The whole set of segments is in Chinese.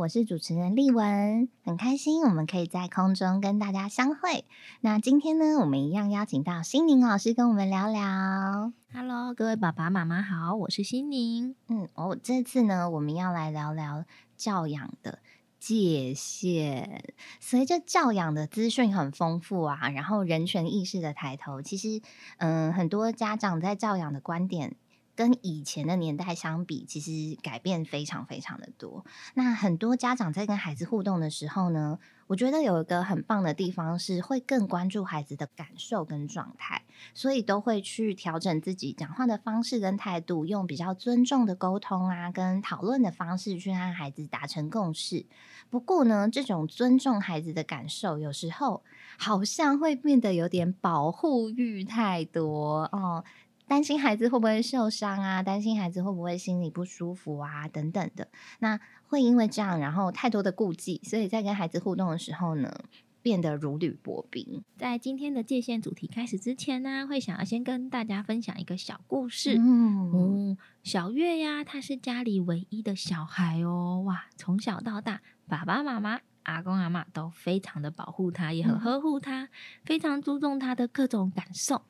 我是主持人丽文，很开心我们可以在空中跟大家相会。那今天呢，我们一样邀请到心宁老师跟我们聊聊。Hello，各位爸爸妈妈好，我是心宁。嗯，哦，这次呢，我们要来聊聊教养的界限。随着教养的资讯很丰富啊，然后人权意识的抬头，其实，嗯，很多家长在教养的观点。跟以前的年代相比，其实改变非常非常的多。那很多家长在跟孩子互动的时候呢，我觉得有一个很棒的地方是会更关注孩子的感受跟状态，所以都会去调整自己讲话的方式跟态度，用比较尊重的沟通啊，跟讨论的方式去和孩子达成共识。不过呢，这种尊重孩子的感受，有时候好像会变得有点保护欲太多哦。担心孩子会不会受伤啊？担心孩子会不会心里不舒服啊？等等的，那会因为这样，然后太多的顾忌，所以在跟孩子互动的时候呢，变得如履薄冰。在今天的界限主题开始之前呢，会想要先跟大家分享一个小故事。嗯，嗯，小月呀，她是家里唯一的小孩哦。哇，从小到大，爸爸妈妈、阿公阿嬷都非常的保护他，也很呵护他，嗯、非常注重他的各种感受。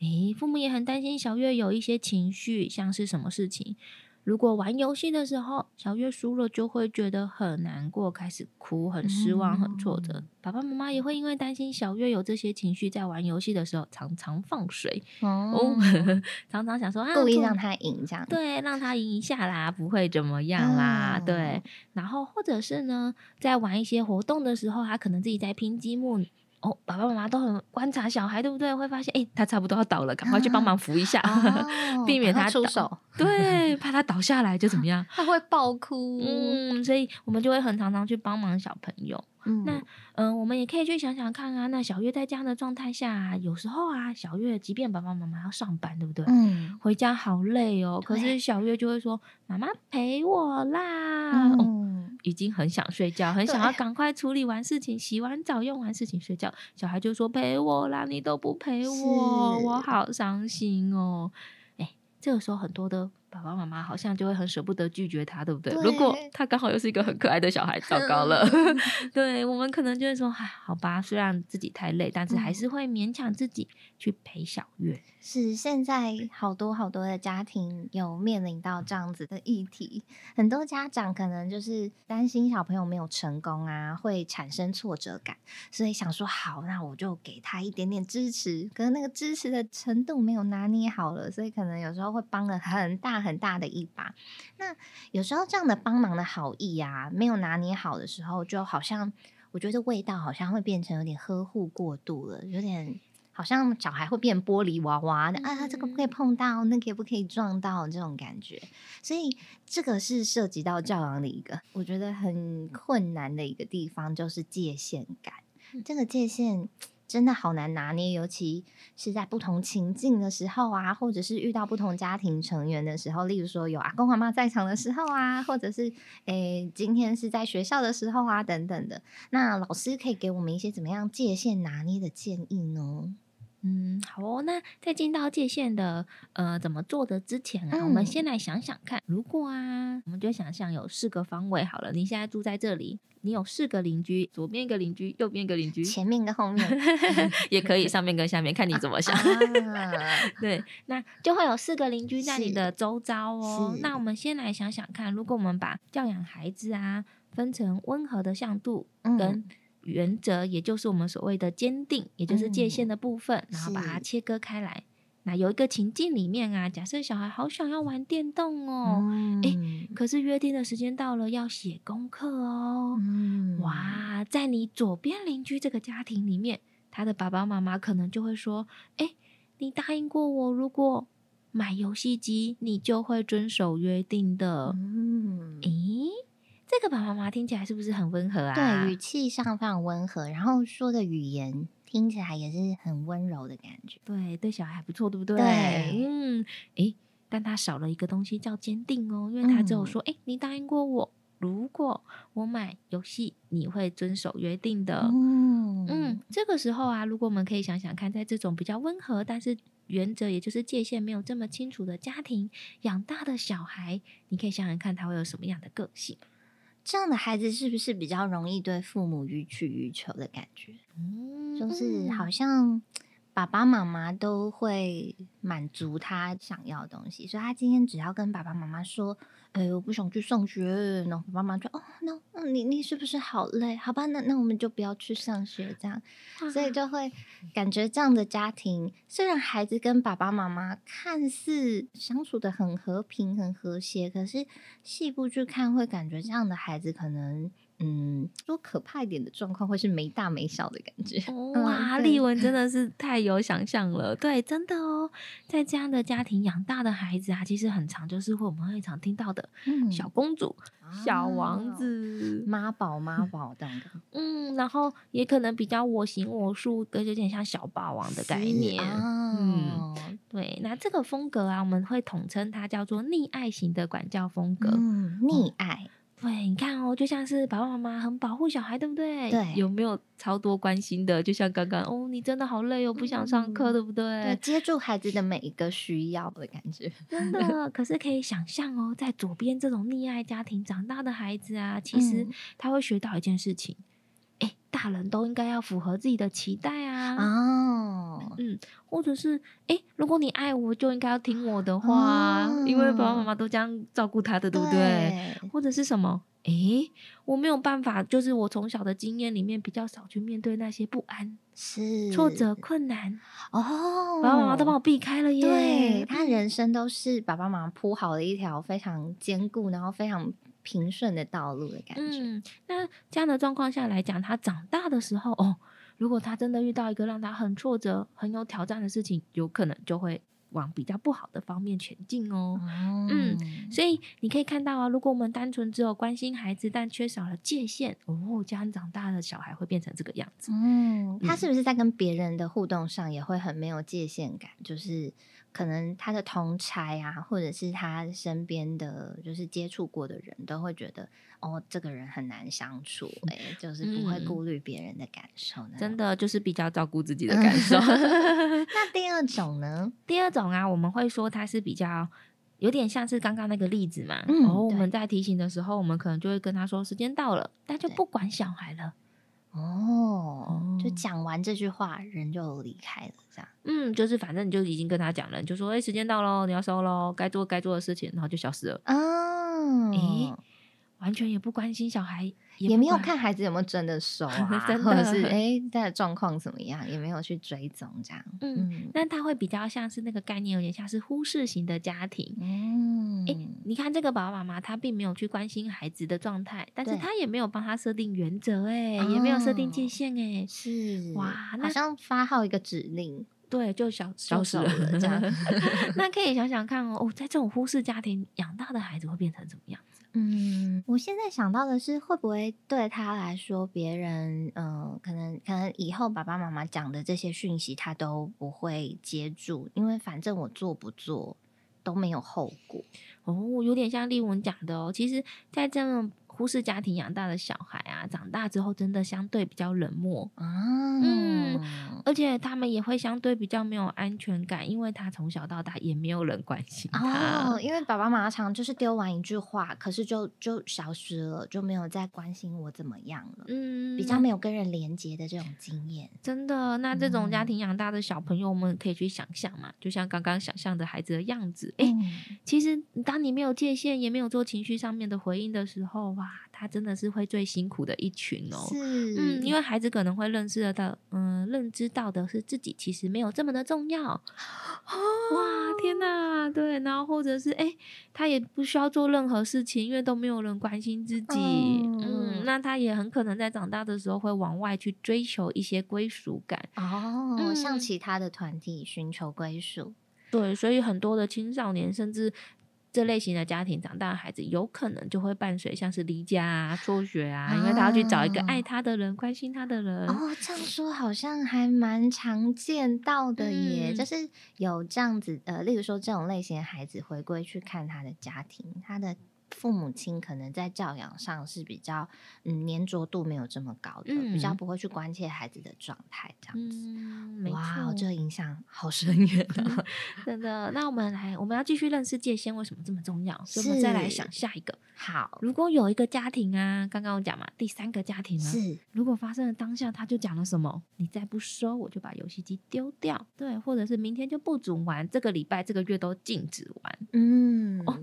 诶，父母也很担心小月有一些情绪，像是什么事情？如果玩游戏的时候，小月输了，就会觉得很难过，开始哭，很失望，很挫折。嗯、爸爸妈妈也会因为担心小月有这些情绪，在玩游戏的时候常常放水，哦，哦 常常想说啊，故意让他赢这样，对，让他赢一下啦，不会怎么样啦，嗯、对。然后或者是呢，在玩一些活动的时候，他可能自己在拼积木。哦，爸爸妈妈都很观察小孩，对不对？会发现，哎，他差不多要倒了，赶快去帮忙扶一下，哦、避免他，他出手。对，怕他倒下来就怎么样？他会爆哭。嗯，所以我们就会很常常去帮忙小朋友。嗯，那嗯、呃，我们也可以去想想看啊。那小月在这样的状态下、啊，有时候啊，小月即便爸爸妈妈要上班，对不对？嗯，回家好累哦。可是小月就会说：“妈妈陪我啦。嗯”哦已经很想睡觉，很想要赶快处理完事情，洗完澡、用完事情睡觉。小孩就说：“陪我啦，你都不陪我，我好伤心哦。”哎，这个时候很多的。爸爸妈妈好像就会很舍不得拒绝他，对不对？对，如果他刚好又是一个很可爱的小孩，糟糕了。对，我们可能就会说，哎，好吧，虽然自己太累，但是还是会勉强自己去陪小月。是，现在好多好多的家庭有面临到这样子的议题，很多家长可能就是担心小朋友没有成功啊，会产生挫折感，所以想说，好，那我就给他一点点支持，可是那个支持的程度没有拿捏好了，所以可能有时候会帮了很大。很大的一把，那有时候这样的帮忙的好意啊，没有拿捏好的时候，就好像我觉得味道好像会变成有点呵护过度了，有点好像小孩会变玻璃娃娃的、嗯、啊，这个不可以碰到，那个不可以撞到这种感觉，所以这个是涉及到教养的一个我觉得很困难的一个地方，就是界限感，这个界限。真的好难拿捏，尤其是在不同情境的时候啊，或者是遇到不同家庭成员的时候，例如说有阿公阿妈在场的时候啊，或者是诶今天是在学校的时候啊，等等的。那老师可以给我们一些怎么样界限拿捏的建议呢？嗯，好哦。那在进到界限的呃怎么做的之前啊，嗯、我们先来想想看，如果啊，我们就想象有四个方位好了。你现在住在这里，你有四个邻居，左边一个邻居，右边一个邻居，前面跟后面 也可以，上面跟下面，看你怎么想。啊、对，那就会有四个邻居在你的周遭哦。那我们先来想想看，如果我们把教养孩子啊分成温和的向度跟、嗯原则，也就是我们所谓的坚定，也就是界限的部分，嗯、然后把它切割开来。那有一个情境里面啊，假设小孩好想要玩电动哦，嗯、诶，可是约定的时间到了，要写功课哦。嗯、哇，在你左边邻居这个家庭里面，他的爸爸妈妈可能就会说：“诶，你答应过我，如果买游戏机，你就会遵守约定的。”嗯，诶。这个爸爸妈妈听起来是不是很温和啊？对，语气上非常温和，然后说的语言听起来也是很温柔的感觉。对，对小孩还不错，对不对？对，嗯，诶，但他少了一个东西叫坚定哦，因为他只有说，诶、嗯，你答应过我，如果我买游戏，你会遵守约定的。嗯嗯，这个时候啊，如果我们可以想想看，在这种比较温和，但是原则也就是界限没有这么清楚的家庭养大的小孩，你可以想想看他会有什么样的个性。这样的孩子是不是比较容易对父母予取予求的感觉？嗯，就是好像爸爸妈妈都会满足他想要的东西，所以他今天只要跟爸爸妈妈说。哎，我不想去上学。然后爸爸妈妈说：“哦，那嗯，你你是不是好累？好吧，那那我们就不要去上学，这样。”所以就会感觉这样的家庭，虽然孩子跟爸爸妈妈看似相处的很和平、很和谐，可是细部去看，会感觉这样的孩子可能。嗯，说可怕一点的状况会是没大没小的感觉。哇，丽文真的是太有想象了。对，真的哦，在这样的家庭养大的孩子啊，其实很常就是会我们会常听到的小公主、嗯、小王子、妈宝妈宝的。嗯，然后也可能比较我行我素，的，有点像小霸王的概念。哦、嗯，对，那这个风格啊，我们会统称它叫做溺爱型的管教风格。嗯，溺爱。嗯对，你看哦，就像是爸爸妈妈很保护小孩，对不对？对，有没有超多关心的？就像刚刚哦，你真的好累哦，不想上课，嗯、对不对？对，接住孩子的每一个需要的感觉，真的。可是可以想象哦，在左边这种溺爱家庭长大的孩子啊，其实他会学到一件事情。嗯哎，大人都应该要符合自己的期待啊！哦，嗯，或者是哎，如果你爱我，就应该要听我的话，哦、因为爸爸妈妈都这样照顾他的，对不对？对，或者是什么？哎，我没有办法，就是我从小的经验里面比较少去面对那些不安、是挫折、困难哦，爸爸妈妈都帮我避开了耶。对，他人生都是爸爸妈妈铺好了一条非常坚固，然后非常。平顺的道路的感觉。嗯，那这样的状况下来讲，他长大的时候，哦，如果他真的遇到一个让他很挫折、很有挑战的事情，有可能就会往比较不好的方面前进哦。嗯，嗯，所以你可以看到啊，如果我们单纯只有关心孩子，但缺少了界限，哦，这样长大的小孩会变成这个样子。嗯，他是不是在跟别人的互动上也会很没有界限感？就是。可能他的同侪啊，或者是他身边的，就是接触过的人都会觉得，哦，这个人很难相处，哎，就是不会顾虑别人的感受，嗯，真的就是比较照顾自己的感受。那第二种呢？第二种啊，我们会说他是比较有点像是刚刚那个例子嘛。然后，嗯，我们在提醒的时候，我们可能就会跟他说时间到了，但就不管小孩了。哦，就讲完这句话，人就离开了，这样。嗯，就是反正你就已经跟他讲了，你就说，哎，时间到喽，你要收喽，该做该做的事情，然后就消失了。哦，诶。完全也不关心小孩，也，也没有看孩子有没有真的收 啊，或者是 哎，他的状况怎么样，也没有去追踪这样。嗯，那他会比较像是那个概念，有点像是忽视型的家庭。嗯，哎，你看这个爸爸妈妈，他并没有去关心孩子的状态，但是他也没有帮他设定原则，哎，也没有设定界限，哎，是哇，那好像发号一个指令，对，就消消失了这样。那可以想想看哦，哦，在这种忽视家庭养大的孩子会变成怎么样？嗯，我现在想到的是，会不会对他来说，别人，嗯、呃，可能，可能以后爸爸妈妈讲的这些讯息，他都不会接住，因为反正我做不做都没有后果。哦，有点像丽文讲的哦，其实，在这样。忽视家庭养大的小孩啊，长大之后真的相对比较冷漠啊，嗯，而且他们也会相对比较没有安全感，因为他从小到大也没有人关心他。哦，因为爸爸妈妈常就是丢完一句话，可是就就消失了，就没有再关心我怎么样了，嗯，比较没有跟人连接的这种经验。真的，那这种家庭养大的小朋友，我们可以去想象嘛，就像刚刚想象的孩子的样子。哎，嗯，其实当你没有界限，也没有做情绪上面的回应的时候，哇。他真的是会最辛苦的一群哦，是，嗯，因为孩子可能会认识得到，嗯，认知到的是自己其实没有这么的重要，哦、哇，天哪，对，然后或者是哎，他也不需要做任何事情，因为都没有人关心自己，嗯，嗯，那他也很可能在长大的时候会往外去追求一些归属感，哦，嗯、向其他的团体寻求归属，对，所以很多的青少年甚至。这类型的家庭长大的孩子，有可能就会伴随像是离家啊、辍学啊，因为他要去找一个爱他的人、关心他的人。哦，这样说好像还蛮常见到的耶，嗯、就是有这样子呃，例如说这种类型的孩子回归去看他的家庭，他的父母亲可能在教养上是比较嗯粘着度没有这么高的，嗯、比较不会去关切孩子的状态这样子。嗯、哇，这个影响好深远啊！真的。那我们来，我们要继续认识界限为什么这么重要？所以我们再来想下一个。好，如果有一个家庭啊，刚刚我讲嘛，第三个家庭呢，是如果发生了当下，他就讲了什么？你再不收，我就把游戏机丢掉。对，或者是明天就不准玩，这个礼拜、这个月都禁止玩。嗯。哦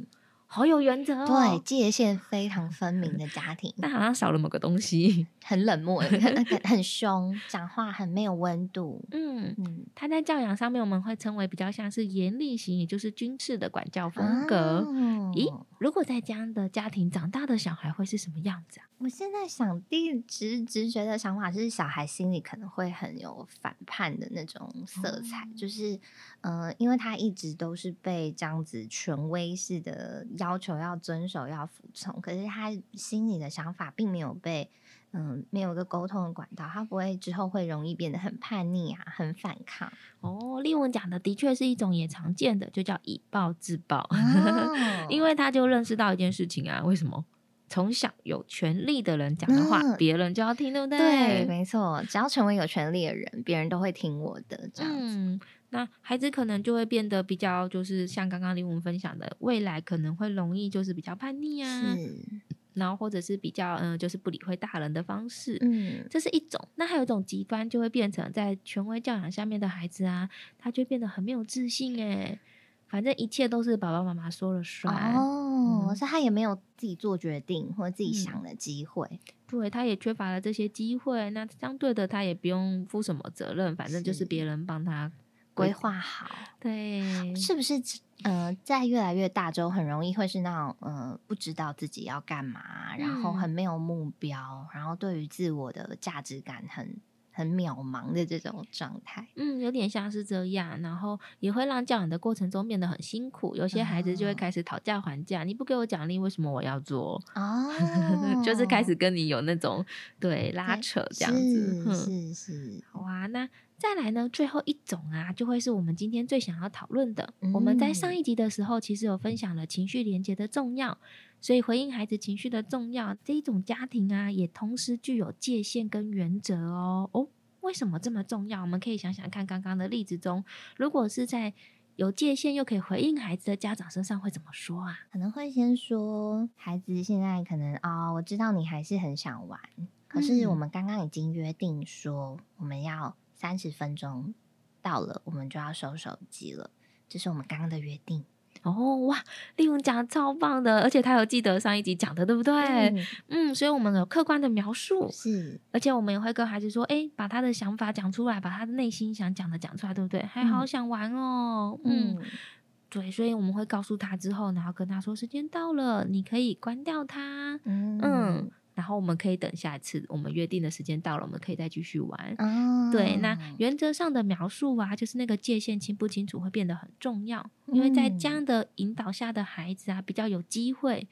好有原则哦，对，界限非常分明的家庭，但好像少了某个东西，很冷漠，很很 很凶，讲话很没有温度。嗯嗯，他在教养上面，我们会称为比较像是严厉型，也就是军事的管教风格。哦、咦，如果在这样的家庭长大的小孩会是什么样子啊？我现在想，第一直直觉的想法是，小孩心里可能会很有反叛的那种色彩，哦、就是，呃，因为他一直都是被这样子权威式的。要求要遵守，要服从，可是他心里的想法并没有被，嗯，没有一个沟通的管道，他不会之后会容易变得很叛逆啊，很反抗。哦，丽文讲的的确是一种也常见的，就叫以暴制暴，哦、因为他就认识到一件事情啊，为什么从小有权利的人讲的话，嗯、别人就要听，对不对？对，没错，只要成为有权利的人，别人都会听我的，这样子。嗯那孩子可能就会变得比较，就是像刚刚李文分享的，未来可能会容易就是比较叛逆啊，是然后或者是比较嗯、呃，就是不理会大人的方式，嗯，这是一种。那还有一种极端，就会变成在权威教养下面的孩子啊，他就变得很没有自信诶，反正一切都是爸爸妈妈说了算哦，所以、嗯、他也没有自己做决定或者自己想的机会，嗯、对，他也缺乏了这些机会。那相对的，他也不用负什么责任，反正就是别人帮他。规划好，对，是不是？呃，在越来越大之后，很容易会是那种，呃，不知道自己要干嘛，然后很没有目标，嗯、然后对于自我的价值感很很渺茫的这种状态。嗯，有点像是这样，然后也会让教养的过程中变得很辛苦。有些孩子就会开始讨价还价，哦、你不给我奖励，为什么我要做？哦，就是开始跟你有那种对拉扯这样子。是是是，好啊，那。再来呢，最后一种啊，就会是我们今天最想要讨论的。嗯、我们在上一集的时候，其实有分享了情绪连接的重要，所以回应孩子情绪的重要，这一种家庭啊，也同时具有界限跟原则哦。哦，为什么这么重要？我们可以想想看，刚刚的例子中，如果是在有界限又可以回应孩子的家长身上，会怎么说啊？可能会先说，孩子现在可能哦，我知道你还是很想玩，可是我们刚刚已经约定说，我们要。三十分钟到了，我们就要收手机了。这是我们刚刚的约定哦。哇，丽文讲的超棒的，而且他有记得上一集讲的，对不对？嗯，嗯，所以我们有客观的描述，是，而且我们也会跟孩子说，哎，把他的想法讲出来，把他的内心想讲的讲出来，对不对？还好想玩哦，嗯，嗯，对，所以我们会告诉他之后，然后跟他说时间到了，你可以关掉它，嗯。嗯然后我们可以等下一次，我们约定的时间到了，我们可以再继续玩。哦、对，那原则上的描述啊，就是那个界限清不清楚会变得很重要，因为在这样的引导下的孩子啊，比较有机会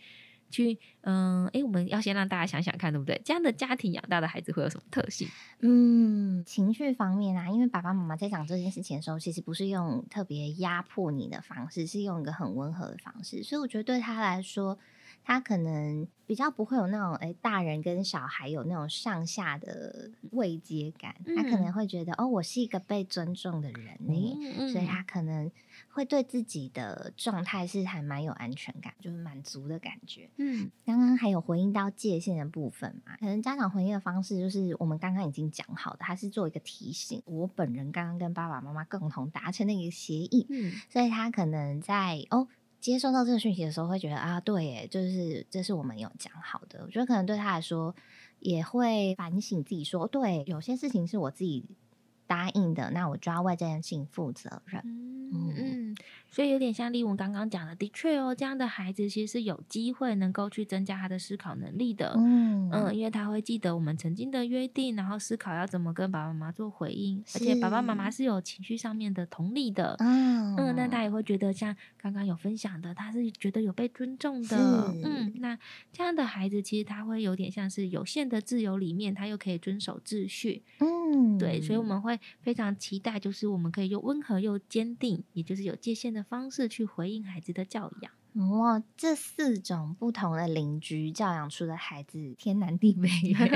去，嗯，诶，我们要先让大家想想看，对不对？这样的家庭养大的孩子会有什么特性？嗯，情绪方面啊，因为爸爸妈妈在讲这件事情的时候，其实不是用特别压迫你的方式，是用一个很温和的方式，所以我觉得对他来说。他可能比较不会有那种诶，大人跟小孩有那种上下的位阶感。他可能会觉得哦，我是一个被尊重的人呢，嗯、所以他可能会对自己的状态是还蛮有安全感，就是满足的感觉。嗯，刚刚还有回应到界限的部分嘛？可能家长回应的方式就是我们刚刚已经讲好的，他是做一个提醒。我本人刚刚跟爸爸妈妈共同达成那个协议，嗯，所以他可能在哦。接收到这个讯息的时候，会觉得啊，对耶，就是这是我们有讲好的。我觉得可能对他来说，也会反省自己说，说对，有些事情是我自己答应的，那我就要为这件事情负责任。嗯。嗯所以有点像丽文刚刚讲的，的确哦，这样的孩子其实是有机会能够去增加他的思考能力的。嗯嗯，因为他会记得我们曾经的约定，然后思考要怎么跟爸爸妈妈做回应，而且爸爸妈妈是有情绪上面的同理的。嗯嗯，那他也会觉得像刚刚有分享的，他是觉得有被尊重的。嗯，那这样的孩子其实他会有点像是有限的自由里面，他又可以遵守秩序。嗯，对，所以我们会非常期待，就是我们可以用温和又坚定，也就是有界限的方式去回应孩子的教养。哇，这四种不同的邻居教养出的孩子天南地北，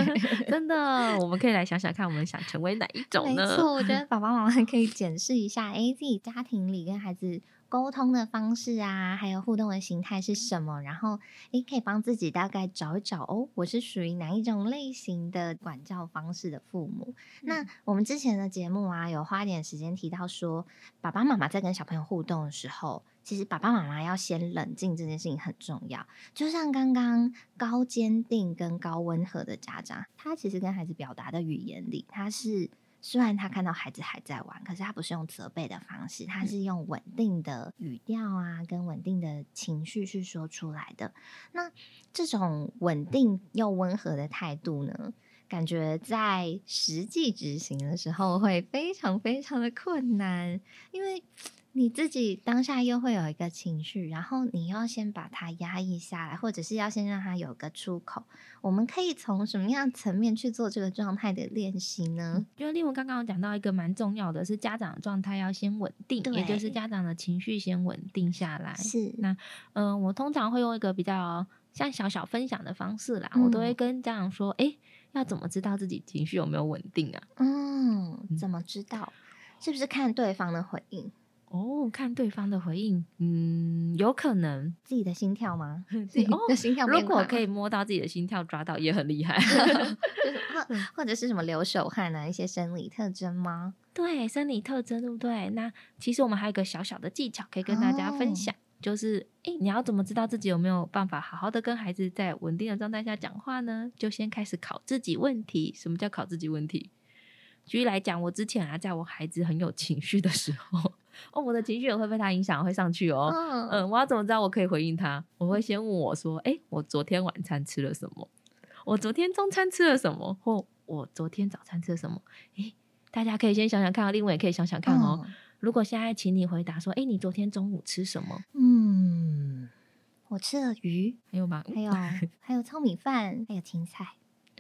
真的，我们可以来想想看，我们想成为哪一种呢？没错，我觉得爸爸妈妈可以检视一下，哎，自己家庭里跟孩子沟通的方式啊，还有互动的形态是什么，然后诶，可以帮自己大概找一找哦，我是属于哪一种类型的管教方式的父母。嗯、那我们之前的节目啊，有花点时间提到说，爸爸妈妈在跟小朋友互动的时候。其实爸爸妈妈要先冷静，这件事情很重要。就像刚刚高坚定跟高温和的家长，他其实跟孩子表达的语言里，他是虽然他看到孩子还在玩，可是他不是用责备的方式，他是用稳定的语调啊，跟稳定的情绪去说出来的。那这种稳定又温和的态度呢，感觉在实际执行的时候会非常非常的困难，因为。你自己当下又会有一个情绪，然后你要先把它压抑下来，或者是要先让它有个出口。我们可以从什么样层面去做这个状态的练习呢？就例如刚刚我讲到一个蛮重要的是，家长的状态要先稳定，也就是家长的情绪先稳定下来。是那嗯、呃，我通常会用一个比较像小小分享的方式啦，嗯、我都会跟家长说：“哎，要怎么知道自己情绪有没有稳定啊？”嗯，怎么知道？是不是看对方的回应？哦，看对方的回应，嗯，有可能自己的心跳吗？自己的心跳，如果可以摸到自己的心跳，抓到也很厉害。就是或或者是什么流手汗啊，一些生理特征吗？对，生理特征对不对？那其实我们还有一个小小的技巧可以跟大家分享，哦、就是诶，你要怎么知道自己有没有办法好好的跟孩子在稳定的状态下讲话呢？就先开始考自己问题。什么叫考自己问题？举例来讲，我之前啊，在我孩子很有情绪的时候。哦，我的情绪也会被他影响，会上去哦。嗯，嗯，我要怎么知道我可以回应他？我会先问我说：“哎、欸，我昨天晚餐吃了什么？我昨天中餐吃了什么？或我昨天早餐吃了什么？”哎、欸，大家可以先想想看，另外也可以想想看哦。嗯、如果现在请你回答说：“哎、欸，你昨天中午吃什么？”嗯，我吃了鱼，还有吗？还有 还有糙米饭，还有青菜。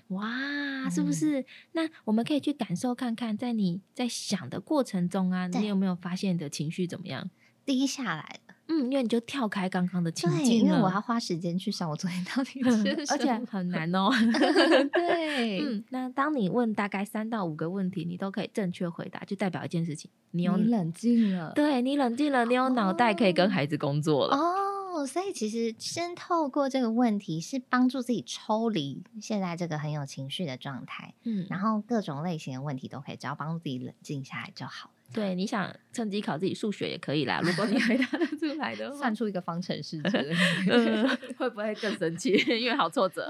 哇，是不是？嗯、那我们可以去感受看看，在你在想的过程中啊，你有没有发现你的情绪怎么样？低下来了。嗯，因为你就跳开刚刚的情境，因为我要花时间去想我昨天到底 吃什么，而且很难哦。对，嗯，那当你问大概三到五个问题，你都可以正确回答，就代表一件事情，你有你冷静了。对，你冷静了，你有脑袋可以跟孩子工作了。哦。哦，所以其实先透过这个问题，是帮助自己抽离现在这个很有情绪的状态，嗯，然后各种类型的问题都可以，只要帮助自己冷静下来就好了。对，你想趁机考自己数学也可以啦，如果你回答得出来的话，算出一个方程式，会不会更神奇？因为好挫折，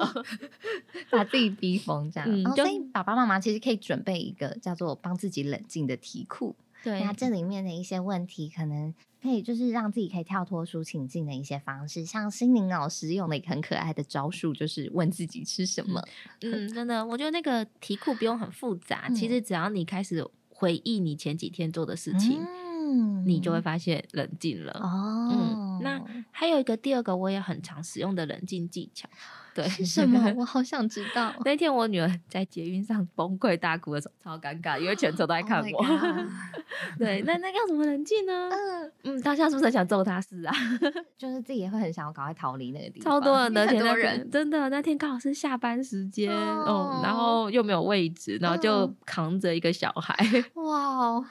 把自己逼疯这样。嗯，所以爸爸妈妈其实可以准备一个叫做帮自己冷静的题库。对，那这里面的一些问题，可能可以就是让自己可以跳脱出情境的一些方式，像心灵老师用的一个很可爱的招数，就是问自己吃什么。嗯，真的，我觉得那个题库不用很复杂，嗯、其实只要你开始回忆你前几天做的事情，嗯，你就会发现冷静了。哦，嗯，那还有一个第二个我也很常使用的冷静技巧。对，是什么？我好想知道。那天我女儿在捷运上崩溃大哭的时候，超尴尬，因为全车都在 看我。Oh、对，那那要怎么冷静呢？嗯嗯，当下是不是很想揍她？是啊，就是自己也会很想要赶快逃离那个地方。超多人的，很多人，真的那天刚好是下班时间哦、嗯，然后又没有位置，然后就扛着一个小孩。哇哦，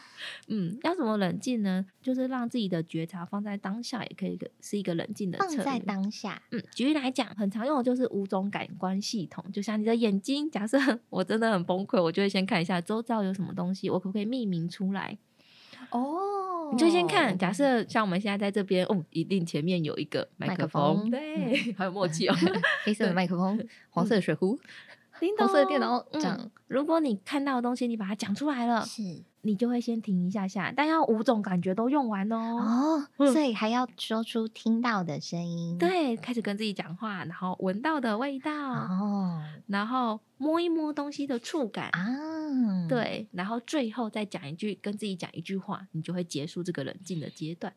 嗯，要怎么冷静呢？就是让自己的觉察放在当下，也可以是一个冷静的。放在当下，嗯，举例来讲，很常用的就是五种感官系统，就像你的眼睛。假设 我真的很崩溃，我就会先看一下周遭有什么东西，我可不可以命名出来？哦，你就先看。假设像我们现在在这边，哦，一定前面有一个麦克风，克风对，很有默契哦。黑色的麦克风，黄色的水壶，嗯、红色的电脑。这样、嗯，如果你看到的东西，你把它讲出来了，是。你就会先停一下下，但要五种感觉都用完哦。哦，所以还要说出听到的声音，对，开始跟自己讲话，然后闻到的味道，哦，然后摸一摸东西的触感啊，对，然后最后再讲一句，跟自己讲一句话，你就会结束这个冷静的阶段。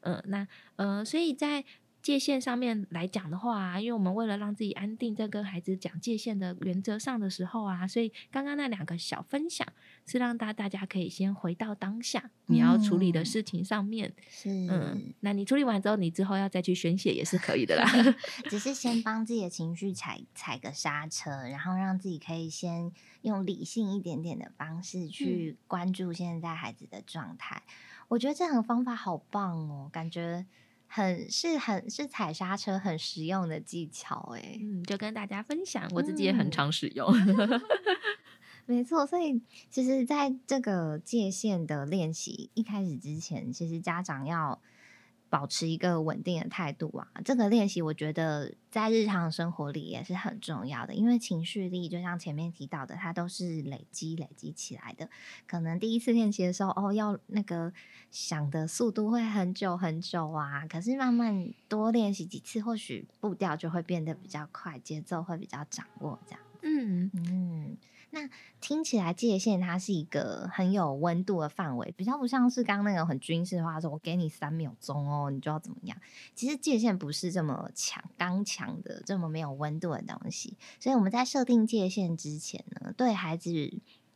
嗯、呃，那呃，所以在。界限上面来讲的话啊，因为我们为了让自己安定，在跟孩子讲界限的原则上的时候啊，所以刚刚那两个小分享是让大大家可以先回到当下你要处理的事情上面。嗯、是，嗯，那你处理完之后，你之后要再去宣泄也是可以的啦。只是先帮自己的情绪踩踩个刹车，然后让自己可以先用理性一点点的方式去关注现在孩子的状态。嗯、我觉得这个方法好棒哦，感觉。很是很是踩刹车很实用的技巧哎，嗯，就跟大家分享，我自己也很常使用。嗯、没错，所以其实在这个界限的练习一开始之前，其实家长要。保持一个稳定的态度啊，这个练习我觉得在日常生活里也是很重要的，因为情绪力就像前面提到的，它都是累积累积起来的。可能第一次练习的时候，哦，要那个想的速度会很久很久啊，可是慢慢多练习几次，或许步调就会变得比较快，节奏会比较掌握这样。嗯嗯。那听起来界限它是一个很有温度的范围，比较不像是刚刚那个很军事化，说我给你三秒钟哦，你就要怎么样？其实界限不是这么强、刚强的、这么没有温度的东西。所以我们在设定界限之前呢，对孩子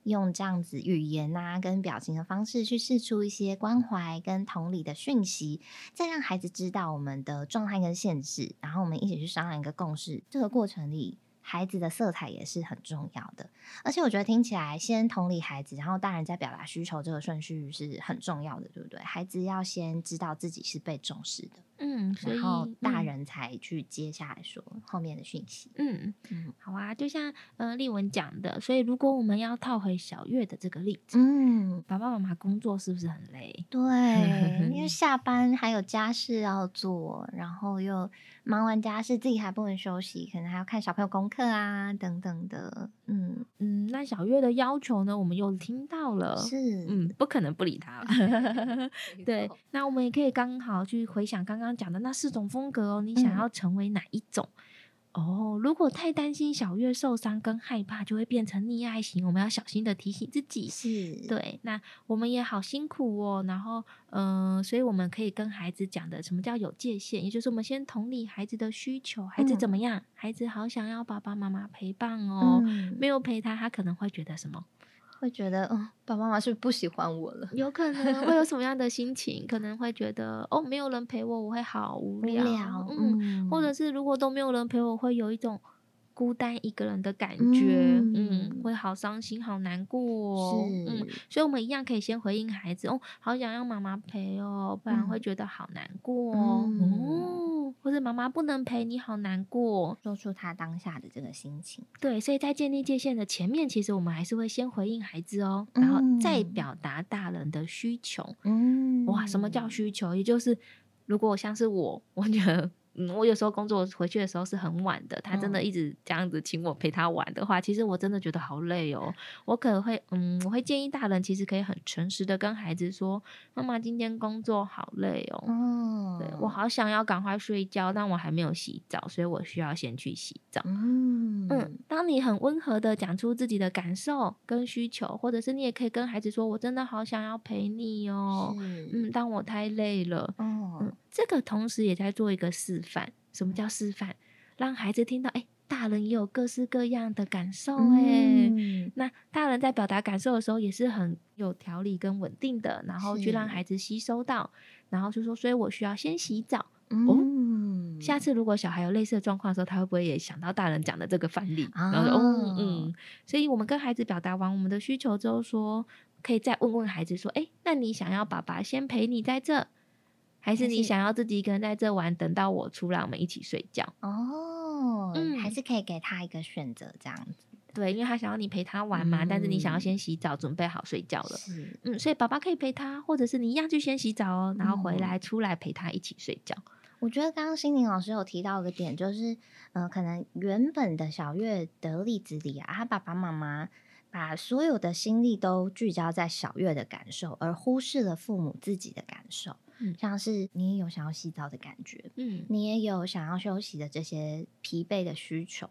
用这样子语言啊跟表情的方式去试出一些关怀跟同理的讯息，再让孩子知道我们的状态跟限制，然后我们一起去商量一个共识。这个过程里。孩子的色彩也是很重要的，而且我觉得听起来先同理孩子，然后大人再表达需求，这个顺序是很重要的，对不对？孩子要先知道自己是被重视的。嗯，然后大人才去接下来说后面的讯息。嗯嗯，好啊，就像呃丽文讲的，所以如果我们要套回小月的这个例子，嗯，爸爸妈妈工作是不是很累？对，因为 下班还有家事要做，然后又忙完家事自己还不能休息，可能还要看小朋友功课啊等等的。嗯嗯，那小月的要求呢，我们又听到了，是嗯，不可能不理他了。对，那我们也可以刚好去回想刚刚。讲的那四种风格哦，你想要成为哪一种？嗯、哦，如果太担心小月受伤跟害怕，就会变成溺爱型。我们要小心的提醒自己，是对。那我们也好辛苦哦。然后，嗯、呃，所以我们可以跟孩子讲的，什么叫有界限？也就是我们先同理孩子的需求，孩子怎么样？嗯、孩子好想要爸爸妈妈陪伴哦，嗯、没有陪他，他可能会觉得什么？会觉得，嗯，爸爸妈妈是不是不喜欢我了？有可能会有什么样的心 情？可能会觉得，哦，没有人陪我，我会好无聊。无聊嗯，嗯，或者是如果都没有人陪我，会有一种。孤单一个人的感觉，嗯，嗯，会好伤心、好难过哦，嗯，所以我们一样可以先回应孩子，哦，好想要妈妈陪哦，不然会觉得好难过哦，嗯嗯、或者妈妈不能陪你，好难过，说出他当下的这个心情。对，所以在建立界限的前面，其实我们还是会先回应孩子哦，然后再表达大人的需求。嗯，哇，什么叫需求？也就是如果像是我，我觉得。嗯，我有时候工作回去的时候是很晚的，他真的一直这样子请我陪他玩的话，嗯、其实我真的觉得好累哦。我可能会，嗯，我会建议大人其实可以很诚实的跟孩子说：“妈妈今天工作好累哦，嗯、对，我好想要赶快睡觉，但我还没有洗澡，所以我需要先去洗澡。”嗯嗯，当你很温和的讲出自己的感受跟需求，或者是你也可以跟孩子说：“我真的好想要陪你哦，嗯，但我太累了。哦”嗯。这个同时也在做一个示范。什么叫示范？让孩子听到，哎，大人也有各式各样的感受，哎，嗯、那大人在表达感受的时候也是很有条理跟稳定的，然后去让孩子吸收到，然后就说，所以我需要先洗澡。嗯、哦，下次如果小孩有类似的状况的时候，他会不会也想到大人讲的这个范例？啊、然后说，嗯嗯，所以我们跟孩子表达完我们的需求之后说，说可以再问问孩子说，哎，那你想要爸爸先陪你在这？还是你想要自己一个人在这玩，等到我出来，我们一起睡觉哦。嗯，还是可以给他一个选择，这样子。对，因为他想要你陪他玩嘛，嗯、但是你想要先洗澡，准备好睡觉了。是，嗯，所以爸爸可以陪他，或者是你一样去先洗澡哦，然后回来出来陪他一起睡觉。嗯、我觉得刚刚心灵老师有提到一个点，就是，嗯、呃，可能原本的小月的例子里啊，他爸爸妈妈把所有的心力都聚焦在小月的感受，而忽视了父母自己的感受。像是你也有想要洗澡的感觉，嗯，你也有想要休息的这些疲惫的需求，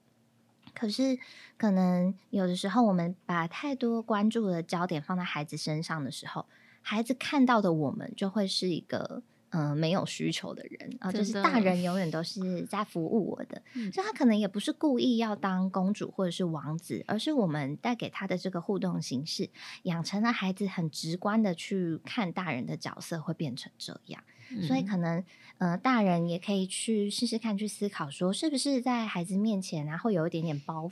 可是可能有的时候我们把太多关注的焦点放在孩子身上的时候，孩子看到的我们就会是一个嗯、呃，没有需求的人啊，就是大。人永远都是在服务我的，嗯、所以他可能也不是故意要当公主或者是王子，而是我们带给他的这个互动形式，养成了孩子很直观的去看大人的角色会变成这样，嗯、所以可能呃，大人也可以去试试看，去思考说，是不是在孩子面前啊，会有一点点包袱，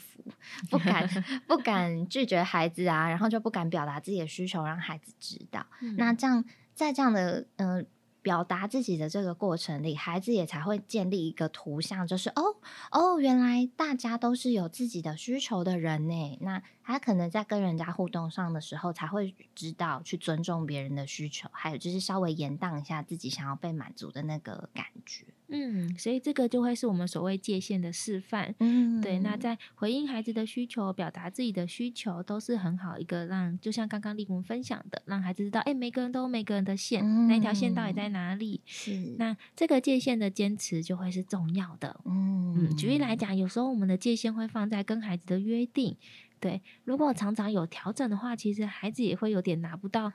不敢 不敢拒绝孩子啊，然后就不敢表达自己的需求，让孩子知道，嗯、那这样在这样的嗯。呃表达自己的这个过程里，孩子也才会建立一个图像，就是哦哦，原来大家都是有自己的需求的人呢。那他可能在跟人家互动上的时候，才会知道去尊重别人的需求，还有就是稍微延宕一下自己想要被满足的那个感觉。嗯，所以这个就会是我们所谓界限的示范。嗯，对。那在回应孩子的需求、表达自己的需求，都是很好一个让，就像刚刚丽文分享的，让孩子知道，哎，每个人都有每个人的线，嗯、那一条线到底在哪里？是。那这个界限的坚持就会是重要的。嗯嗯，举例来讲，有时候我们的界限会放在跟孩子的约定。对，如果常常有调整的话，其实孩子也会有点拿不到。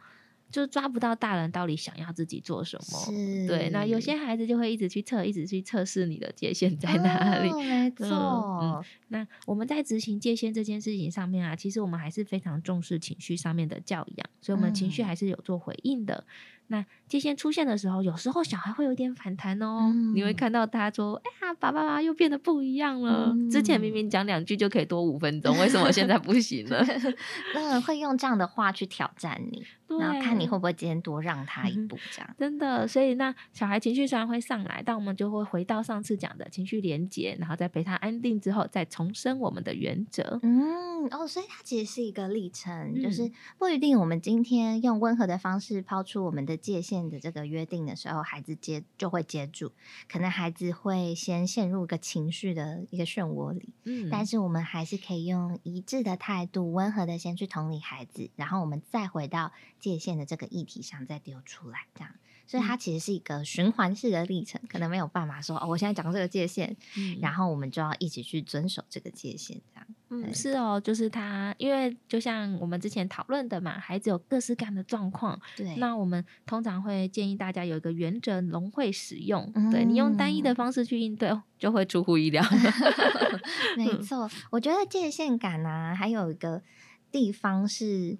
就抓不到大人到底想要自己做什么，对。那有些孩子就会一直去测，一直去测试你的界限在哪里。哦、没错、嗯嗯。那我们在执行界限这件事情上面啊，其实我们还是非常重视情绪上面的教养，所以我们情绪还是有做回应的。嗯那界限出现的时候，有时候小孩会有点反弹哦。嗯、你会看到他说：“哎呀，爸爸妈妈又变得不一样了。嗯、之前明明讲两句就可以多五分钟，为什么现在不行了？”那会用这样的话去挑战你，然后看你会不会今天多让他一步，这样、嗯、真的。所以那小孩情绪虽然会上来，但我们就会回到上次讲的情绪连接，然后再陪他安定之后，再重申我们的原则。嗯，哦，所以它其实是一个历程，嗯、就是不一定我们今天用温和的方式抛出我们的。界限的这个约定的时候，孩子接就会接住，可能孩子会先陷入一个情绪的一个漩涡里，嗯，但是我们还是可以用一致的态度，温和的先去同理孩子，然后我们再回到界限的这个议题上再丢出来，这样，所以它其实是一个循环式的历程，可能没有办法说哦，我现在讲这个界限，嗯，然后我们就要一起去遵守这个界限，这样。嗯，是哦，就是他，因为就像我们之前讨论的嘛，孩子有各式各样的状况，对，那我们通常会建议大家有一个原则，融会使用，嗯、对，你用单一的方式去应对，哦，就会出乎意料。没错，我觉得界限感呢、啊，还有一个地方是，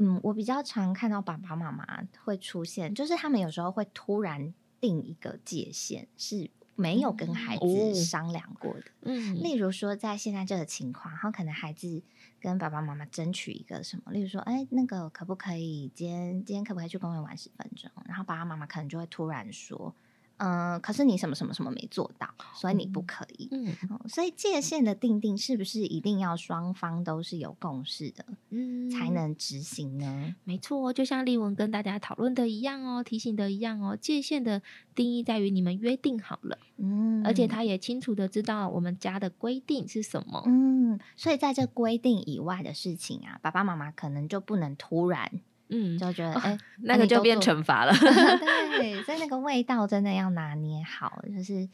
嗯，我比较常看到爸爸妈妈会出现，就是他们有时候会突然定一个界限，是。没有跟孩子商量过的，嗯，例如说在现在这个情况，然后可能孩子跟爸爸妈妈争取一个什么，例如说，哎，那个可不可以今天今天可不可以去公园玩十分钟？然后爸爸妈妈可能就会突然说。嗯、呃，可是你什么什么什么没做到，所以你不可以。嗯，嗯，所以界限的定定是不是一定要双方都是有共识的，嗯，才能执行呢？没错，就像丽文跟大家讨论的一样哦，提醒的一样哦，界限的定义在于你们约定好了，嗯，而且他也清楚的知道我们家的规定是什么，嗯，所以在这规定以外的事情啊，爸爸妈妈可能就不能突然。嗯，就觉得哎，哦欸、那个就变惩罚了。对，所以那个味道真的要拿捏好。就是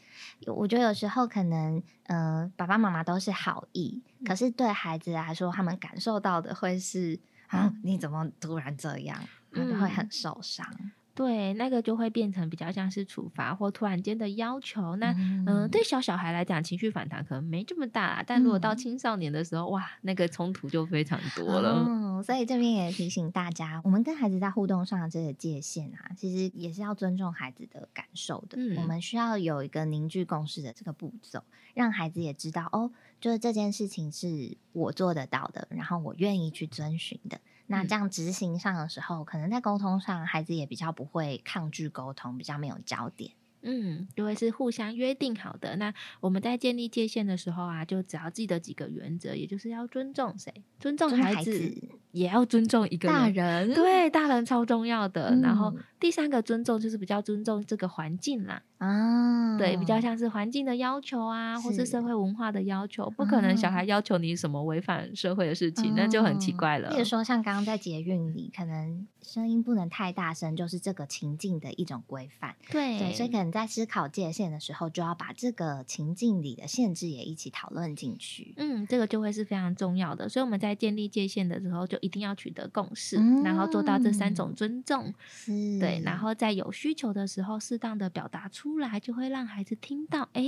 我觉得有时候可能，嗯、呃，爸爸妈妈都是好意，嗯、可是对孩子来说，他们感受到的会是啊，你怎么突然这样，他就会很受伤。嗯对，那个就会变成比较像是处罚或突然间的要求。那嗯、呃，对小小孩来讲，情绪反弹可能没这么大，但如果到青少年的时候，嗯、哇，那个冲突就非常多了。嗯，所以这边也提醒大家，我们跟孩子在互动上的这个界限啊，其实也是要尊重孩子的感受的。嗯，我们需要有一个凝聚共识的这个步骤，让孩子也知道哦，就是这件事情是我做得到的，然后我愿意去遵循的。那这样执行上的时候，嗯、可能在沟通上，孩子也比较不会抗拒沟通，比较没有焦点。嗯，因为是互相约定好的。那我们在建立界限的时候啊，就只要记得几个原则，也就是要尊重谁，尊重孩子，也要尊重一个人大人。对，大人超重要的。嗯、然后第三个尊重就是比较尊重这个环境啦。啊，对，比较像是环境的要求啊，或是社会文化的要求，不可能小孩要求你什么违反社会的事情，嗯、那就很奇怪了。比如说，像刚刚在捷运里，可能声音不能太大声，就是这个情境的一种规范。对，对，所以可能在思考界限的时候，就要把这个情境里的限制也一起讨论进去。嗯，这个就会是非常重要的。所以我们在建立界限的时候，就一一定要取得共识，嗯、然后做到这三种尊重，是对，然后在有需求的时候适当的表达出来，就会让孩子听到，哎，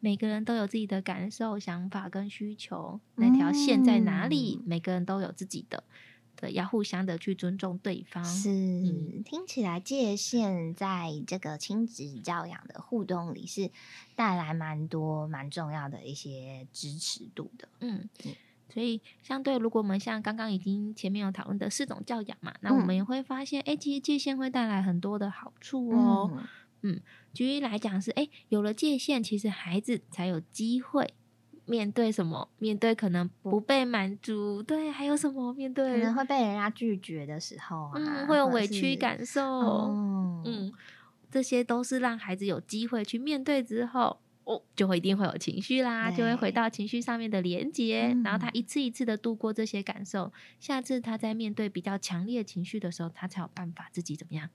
每个人都有自己的感受、想法跟需求，那条线在哪里？嗯、每个人都有自己的。对，要互相的去尊重对方。是，嗯、听起来界限在这个亲子教养的互动里是带来蛮多蛮重要的一些支持度的。嗯，所以相对，如果我们像刚刚已经前面有讨论的四种教养嘛，那我们也会发现，哎、嗯，其实界限会带来很多的好处哦。嗯，嗯，举例来讲是，哎，有了界限，其实孩子才有机会。面对什么？面对可能不被满足，对，还有什么？面对可能会被人家拒绝的时候啊，嗯，会有委屈感受，哦、嗯，这些都是让孩子有机会去面对之后，哦，就会一定会有情绪啦，就会回到情绪上面的连接，嗯、然后他一次一次的度过这些感受，下次他在面对比较强烈情绪的时候，他才有办法自己怎么样？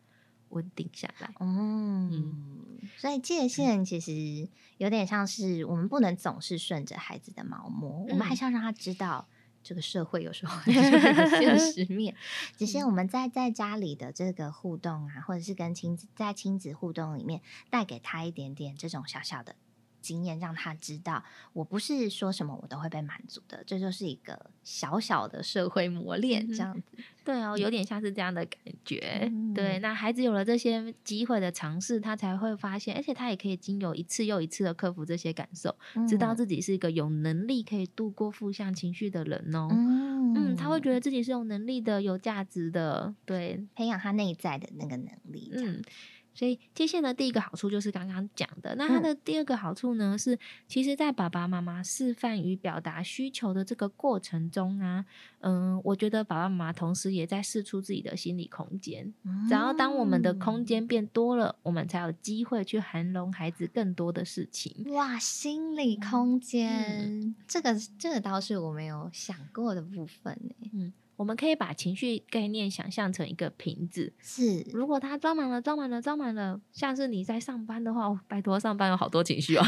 稳定下来，嗯，嗯，所以界限其实有点像是我们不能总是顺着孩子的毛摸，嗯、我们还是要让他知道这个社会有时候 有现实面。只是我们在在家里的这个互动啊，或者是跟亲子在亲子互动里面，带给他一点点这种小小的。经验让他知道，我不是说什么我都会被满足的，这就是一个小小的社会磨练，这样子。嗯、对哦，有点像是这样的感觉。嗯、对，那孩子有了这些机会的尝试，他才会发现，而且他也可以经由一次又一次的克服这些感受，嗯、知道自己是一个有能力可以度过负向情绪的人哦。嗯，嗯，他会觉得自己是有能力的、有价值的。对，培养他内在的那个能力。嗯。所以接线的第一个好处就是刚刚讲的，那它的第二个好处呢是，其实，在爸爸妈妈示范与表达需求的这个过程中啊，嗯，我觉得爸爸妈妈同时也在试出自己的心理空间。只要当我们的空间变多了，我们才有机会去涵容孩子更多的事情。哇，心理空间，嗯、这个这个倒是我没有想过的部分呢。嗯。我们可以把情绪概念想象成一个瓶子，是。如果它装满了，装满了，装满了，像是你在上班的话，哦、拜托，上班有好多情绪哦，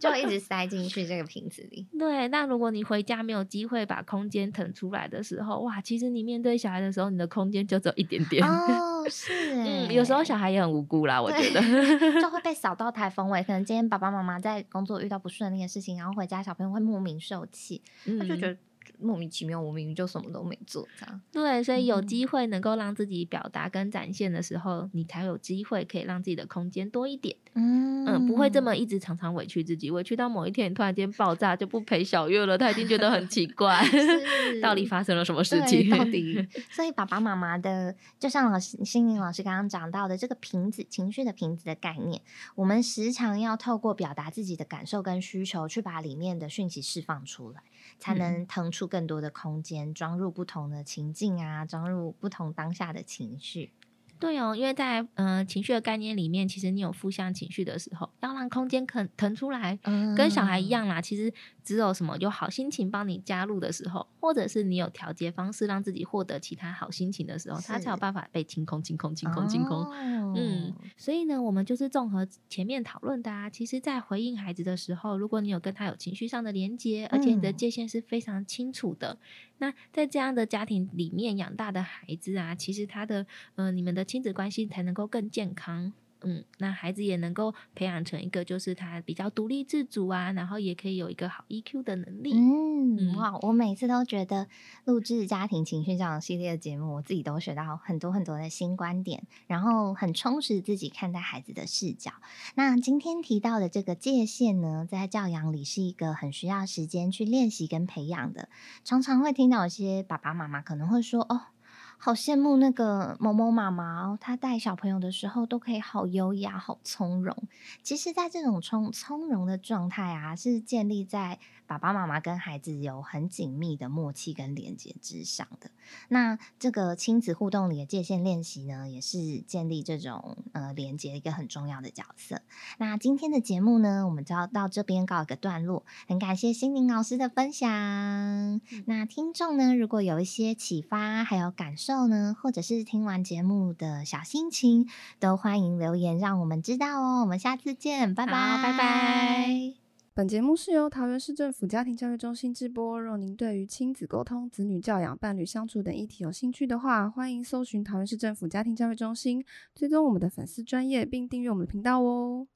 就一直 塞进去这个瓶子里。对，那如果你回家没有机会把空间腾出来的时候，哇，其实你面对小孩的时候，你的空间就只有一点点。哦，是。嗯，有时候小孩也很无辜啦，我觉得 就会被扫到台风尾。可能今天爸爸妈妈在工作遇到不顺利的事情，然后回家小朋友会莫名受气，嗯、他就觉得。莫名其妙，我明明就什么都没做，这样。对，所以有机会能够让自己表达跟展现的时候，嗯、你才有机会可以让自己的空间多一点。嗯嗯，不会这么一直常常委屈自己，委屈到某一天你突然间爆炸就不陪小月了，他已经觉得很奇怪，到底发生了什么事情？到底？所以爸爸妈妈的，就像老师心灵老师刚刚讲到的这个瓶子，情绪的瓶子的概念，我们时常要透过表达自己的感受跟需求，去把里面的讯息释放出来。才能腾出更多的空间，装入不同的情境啊，装入不同当下的情绪。对哦，因为在呃情绪的概念里面，其实你有负向情绪的时候，要让空间肯腾出来，嗯、跟小孩一样啦。其实只有什么有好心情帮你加入的时候，或者是你有调节方式让自己获得其他好心情的时候，他才有办法被清空、清空、清空、清空。哦、嗯，所以呢，我们就是综合前面讨论的啊。其实，在回应孩子的时候，如果你有跟他有情绪上的连接，而且你的界限是非常清楚的，嗯、那在这样的家庭里面养大的孩子啊，其实他的呃，你们的。亲子关系才能够更健康，嗯，那孩子也能够培养成一个就是他比较独立自主啊，然后也可以有一个好 EQ 的能力。嗯，哇，我每次都觉得录制家庭情绪教养系列的节目，我自己都学到很多很多的新观点，然后很充实自己看待孩子的视角。那今天提到的这个界限呢，在教养里是一个很需要时间去练习跟培养的，常常会听到有些爸爸妈妈可能会说，哦。好羡慕那个某某妈妈，她带小朋友的时候都可以好优雅、好从容。其实，在这种从从容的状态啊，是建立在爸爸妈妈跟孩子有很紧密的默契跟连接之上的。那这个亲子互动里的界限练习呢，也是建立这种呃连接一个很重要的角色。那今天的节目呢，我们就要到这边告一个段落。很感谢心灵老师的分享。嗯、那听众呢，如果有一些启发还有感受，呢，或者是听完节目的小心情，都欢迎留言让我们知道哦。我们下次见，拜拜，拜拜。本节目是由桃园市政府家庭教育中心直播。若您对于亲子沟通、子女教养、伴侣相处等议题有兴趣的话，欢迎搜寻桃园市政府家庭教育中心，追踪我们的粉丝专业，并订阅我们的频道哦。